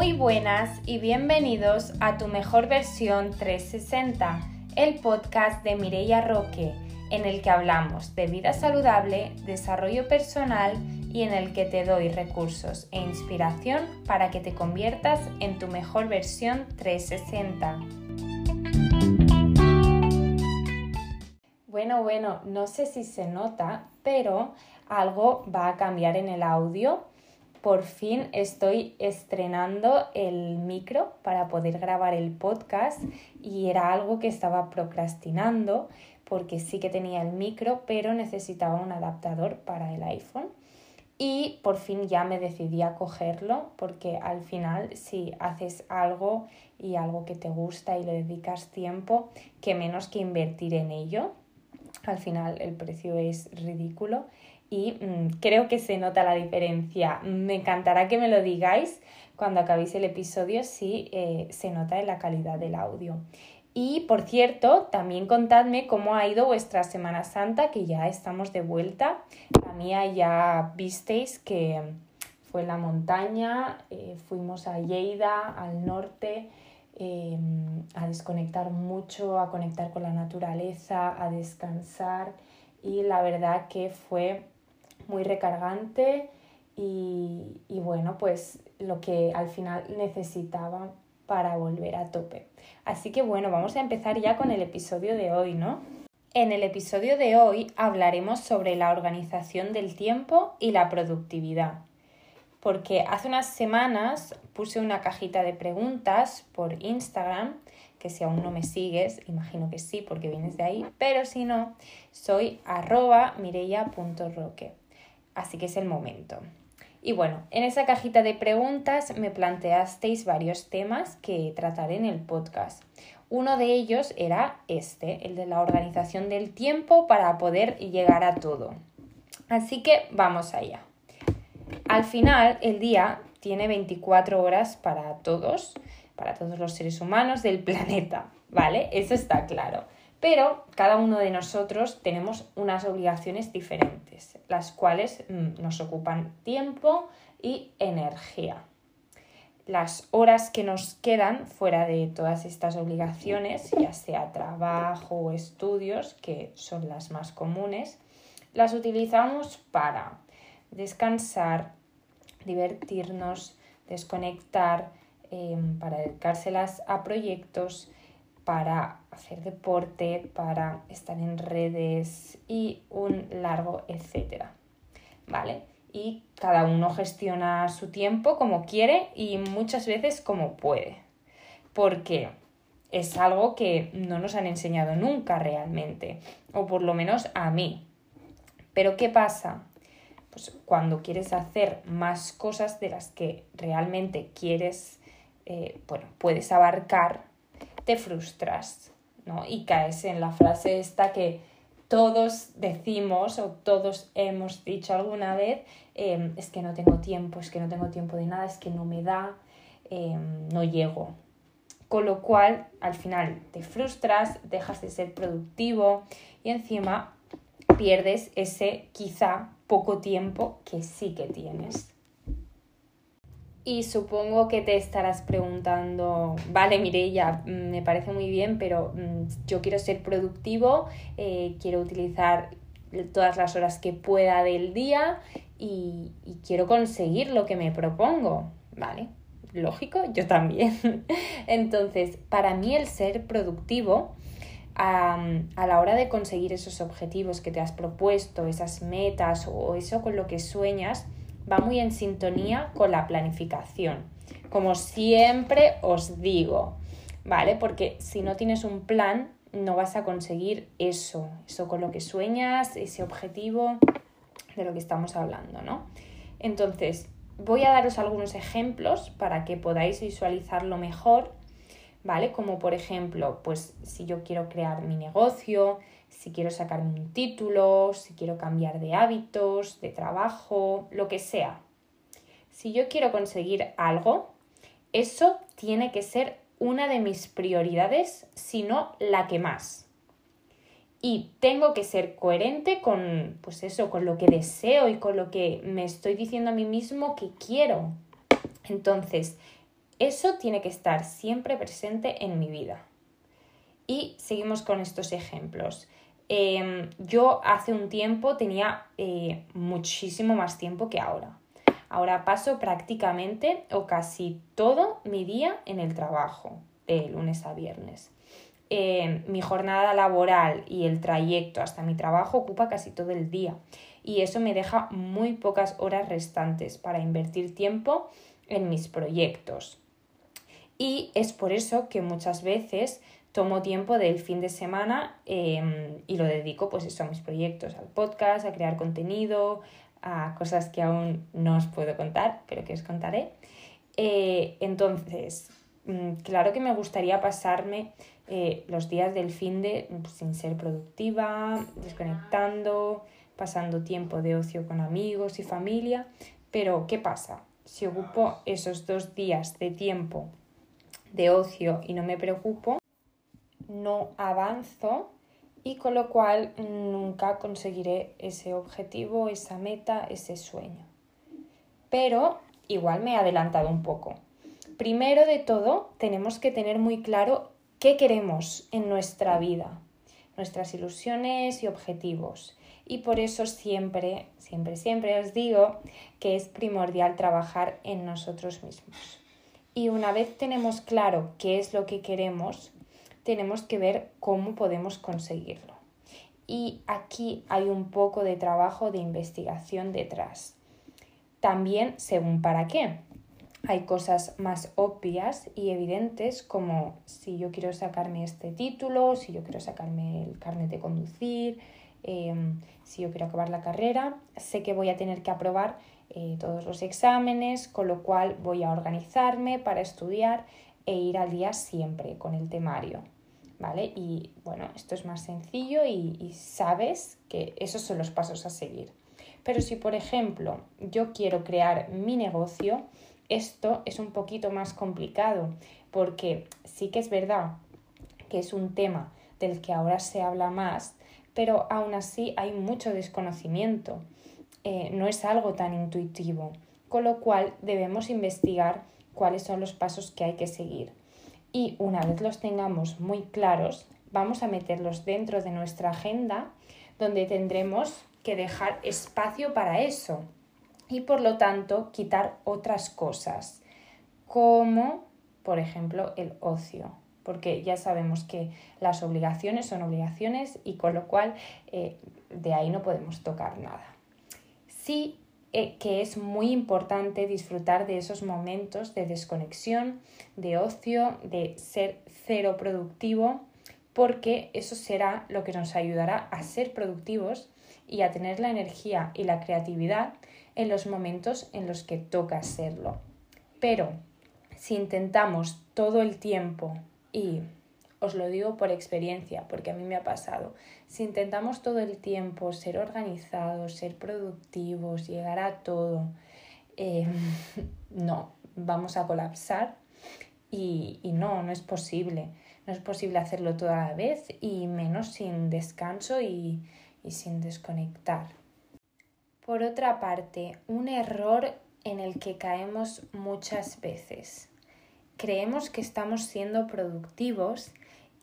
Muy buenas y bienvenidos a Tu Mejor Versión 360, el podcast de Mireia Roque, en el que hablamos de vida saludable, desarrollo personal y en el que te doy recursos e inspiración para que te conviertas en tu mejor versión 360. Bueno, bueno, no sé si se nota, pero algo va a cambiar en el audio por fin estoy estrenando el micro para poder grabar el podcast y era algo que estaba procrastinando porque sí que tenía el micro pero necesitaba un adaptador para el iPhone y por fin ya me decidí a cogerlo porque al final si haces algo y algo que te gusta y le dedicas tiempo, que menos que invertir en ello. Al final el precio es ridículo y mm, creo que se nota la diferencia. Me encantará que me lo digáis cuando acabéis el episodio si eh, se nota en la calidad del audio. Y por cierto, también contadme cómo ha ido vuestra Semana Santa, que ya estamos de vuelta. La mía ya visteis que fue en la montaña, eh, fuimos a Lleida, al norte, em, a desconectar mucho, a conectar con la naturaleza, a descansar y la verdad que fue muy recargante y, bueno, pues lo que al final necesitaba para volver a tope. Así que bueno, vamos a empezar ya con el episodio de hoy, ¿no? En el episodio de hoy hablaremos sobre la organización del tiempo y la productividad. Porque hace unas semanas puse una cajita de preguntas por Instagram, que si aún no me sigues, imagino que sí, porque vienes de ahí, pero si no, soy arroba mireia.roque así que es el momento. Y bueno, en esa cajita de preguntas me planteasteis varios temas que trataré en el podcast. Uno de ellos era este, el de la organización del tiempo para poder llegar a todo. Así que vamos allá. Al final, el día tiene 24 horas para todos, para todos los seres humanos del planeta, ¿vale? Eso está claro. Pero cada uno de nosotros tenemos unas obligaciones diferentes, las cuales mm, nos ocupan tiempo y energía. Las horas que nos quedan fuera de todas estas obligaciones, ya sea trabajo o estudios, que son las más comunes, las utilizamos para descansar, divertirnos, desconectar, em, para dedicárselas a proyectos, para hacer deporte, para estar en redes y un largo etcétera. ¿Vale? Y cada uno gestiona su tiempo como quiere y muchas veces como puede. Porque es algo que no nos han enseñado nunca realmente, o por lo menos a mí. Pero ¿qué pasa? Pues cuando quieres hacer más cosas de las que realmente quieres, eh, bueno, puedes abarcar, te frustras, ¿no? Y caes en la frase esta que todos decimos o todos hemos dicho alguna vez, em, es que no tengo tiempo, es que no tengo tiempo de nada, es que no me da, em, no llego. Con lo cual, al final te frustras, dejas de ser productivo y encima pierdes ese quizá poco tiempo que sí que tienes. Y supongo que te estarás preguntando, vale, Mireia, mm, me parece muy bien, pero mm, yo quiero ser productivo, eh, quiero utilizar todas las horas que pueda del día y, quiero conseguir lo que me propongo, ¿vale? Lógico, yo también. Entonces, para mí el ser productivo a, a, la hora de conseguir esos objetivos que te has propuesto, esas metas o eso con lo que sueñas, va muy en sintonía con la planificación. Como siempre os digo, ¿vale? Porque si no tienes un plan, no vas a conseguir eso, eso con lo que sueñas, ese objetivo de lo que estamos hablando, ¿no? Entonces, voy a daros algunos ejemplos para que podáis visualizarlo mejor, ¿vale? Como por ejemplo, pues si yo quiero crear mi negocio, si quiero sacarme un título, si quiero cambiar de hábitos, de trabajo, lo que sea. Si yo quiero conseguir algo, eso tiene que ser una de mis prioridades, si no la que más. Y tengo que ser coherente con, pues eso, con lo que deseo y con lo que me estoy diciendo a mí mismo que quiero. Entonces, Eso tiene que estar siempre presente en mi vida. Y seguimos con estos ejemplos. Em, yo hace un tiempo tenía eh, muchísimo más tiempo que ahora. Ahora paso prácticamente o casi todo mi día en el trabajo, de lunes a viernes. Em, mi jornada laboral y el trayecto hasta mi trabajo ocupa casi todo el día y eso me deja muy pocas horas restantes para invertir tiempo en mis proyectos. Y es por eso que muchas veces tomo tiempo del fin de semana em, y lo dedico pues eso a mis proyectos, al podcast, a crear contenido, a cosas que aún no os puedo contar, pero que os contaré. Eh, entonces, mm, claro que me gustaría pasarme eh, los días del fin de pues, sin ser productiva, desconectando, pasando tiempo de ocio con amigos y familia, pero ¿qué pasa? Si ocupo esos dos días de tiempo de ocio y no me preocupo, no avanzo y con lo cual nunca conseguiré ese objetivo, esa meta, ese sueño. Pero igual me he adelantado un poco. Primero de todo, tenemos que tener muy claro qué queremos en nuestra vida, nuestras ilusiones y objetivos. Y por eso siempre, siempre, siempre os digo que es primordial trabajar en nosotros mismos. Y una vez tenemos claro qué es lo que queremos, tenemos que ver cómo podemos conseguirlo. Y aquí hay un poco de trabajo de investigación detrás. También según para qué. Hay cosas más obvias y evidentes como si yo quiero sacarme este título, si yo quiero sacarme el carnet de conducir, em, si yo quiero acabar la carrera, sé que voy a tener que aprobar eh, todos los exámenes, con lo cual voy a organizarme para estudiar e ir al día siempre con el temario. ¿Vale? Y bueno, esto es más sencillo y, sabes que esos son los pasos a seguir. Pero si, por ejemplo, yo quiero crear mi negocio, esto es un poquito más complicado porque sí que es verdad que es un tema del que ahora se habla más, pero aún así hay mucho desconocimiento. Eh, no es algo tan intuitivo, con lo cual debemos investigar cuáles son los pasos que hay que seguir y una vez los tengamos muy claros, vamos a meterlos dentro de nuestra agenda donde tendremos que dejar espacio para eso y por lo tanto quitar otras cosas como por ejemplo el ocio porque ya sabemos que las obligaciones son obligaciones y con lo cual eh, de ahí no podemos tocar nada. Eh, que es muy importante disfrutar de esos momentos de desconexión, de ocio, de ser cero productivo, porque eso será lo que nos ayudará a ser productivos y a tener la energía y la creatividad en los momentos en los que toca serlo. Pero si intentamos todo el tiempo y os lo digo por experiencia, porque a mí me ha pasado. Si intentamos todo el tiempo ser organizados, ser productivos, llegar a todo, eh, no, vamos a colapsar y, no, no es posible. No es posible hacerlo toda la vez y menos sin descanso y, y sin desconectar. Por otra parte, un error en el que caemos muchas veces. Creemos que estamos siendo productivos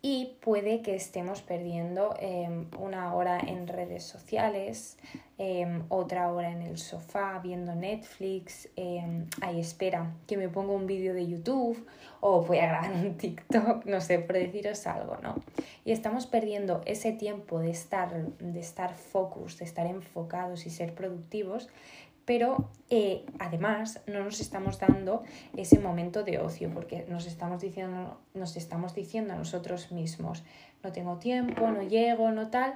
y puede que estemos perdiendo em, una hora en redes sociales, em, otra hora en el sofá viendo Netflix, eh, espera, que me pongo un vídeo de YouTube o voy a grabar un TikTok, no sé, por deciros algo, ¿no? Y estamos perdiendo ese tiempo de estar, de estar focus, de estar enfocados y ser productivos pero eh, además no nos estamos dando ese momento de ocio porque nos estamos diciendo, nos estamos diciendo a nosotros mismos, no tengo tiempo, no llego, no tal,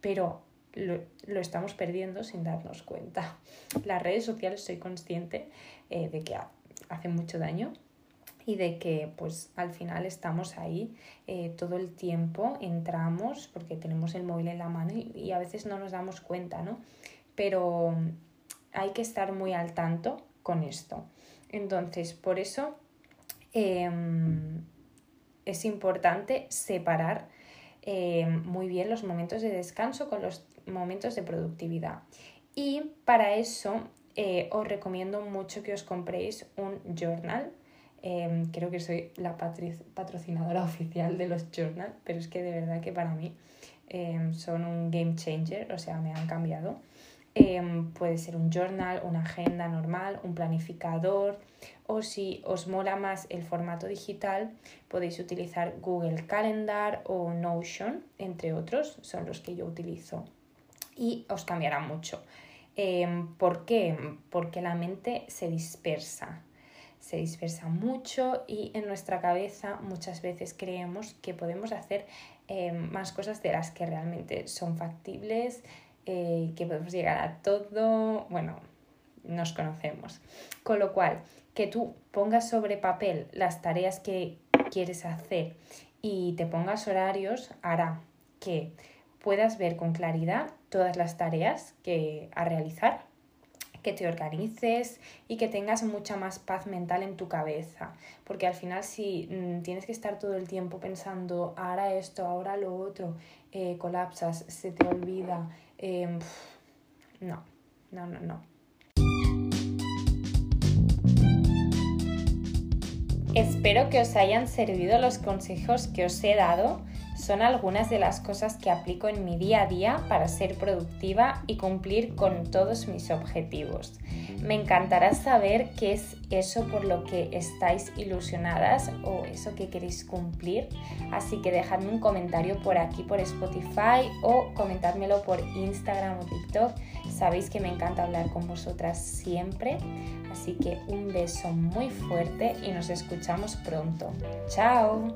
pero lo, estamos perdiendo sin darnos cuenta. Las redes sociales soy consciente eh, de que hacen mucho daño y de que pues al final estamos ahí eh, todo el tiempo, entramos porque tenemos el móvil en la mano y, y a veces no nos damos cuenta, ¿no? Pero hay que estar muy al tanto con esto. Entonces, por eso em, es importante separar em, muy bien los momentos de descanso con los momentos de productividad. Y para eso eh, os recomiendo mucho que os compréis un journal. Em, creo que soy la patrocinadora oficial de los journal, pero es que de verdad que para mí em, son un game changer, o sea, me han cambiado. Em, puede ser un journal, una agenda normal, un planificador o si os mola más el formato digital podéis utilizar Google Calendar o Notion, entre otros, son los que yo utilizo y os cambiará mucho. ¿Por qué? Porque la mente se dispersa se dispersa mucho y en nuestra cabeza muchas veces creemos que podemos hacer eh, más cosas de las que realmente son factibles, eh, que podemos llegar a todo, bueno, nos conocemos. Con lo cual, que tú pongas sobre papel las tareas que quieres hacer y te pongas horarios hará que puedas ver con claridad todas las tareas que a realizar que te organices y que tengas mucha más paz mental en tu cabeza. Porque al final si mm, tienes que estar todo el tiempo pensando, ahora esto, ahora lo otro, eh, colapsas, se te olvida, em, no, no, no, no. Espero que os hayan servido los consejos que os he dado son algunas de las cosas que aplico en mi día a día para ser productiva y cumplir con todos mis objetivos. Me encantará saber qué es eso por lo que estáis ilusionadas o eso que queréis cumplir. Así que dejadme un comentario por aquí por Spotify o comentádmelo por Instagram o TikTok. Sabéis que me encanta hablar con vosotras siempre. Así que un beso muy fuerte y nos escuchamos pronto. ¡Chao!